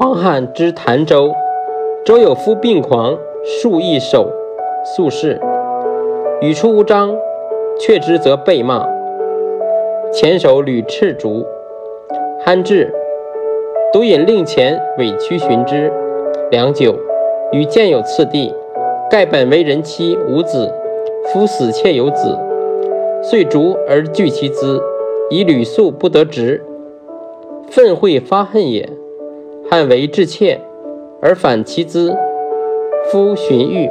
黄汉之潭州，周有夫病狂，数易守宿士，语出无章，却之则被骂。前手屡斥逐，酣至，独引令前委屈寻之。良久，与见有次第，盖本为人妻，无子，夫死妾有子，遂逐而拒其资，以屡宿不得职，愤恚发恨也。汉为至妾，而反其资，夫荀彧。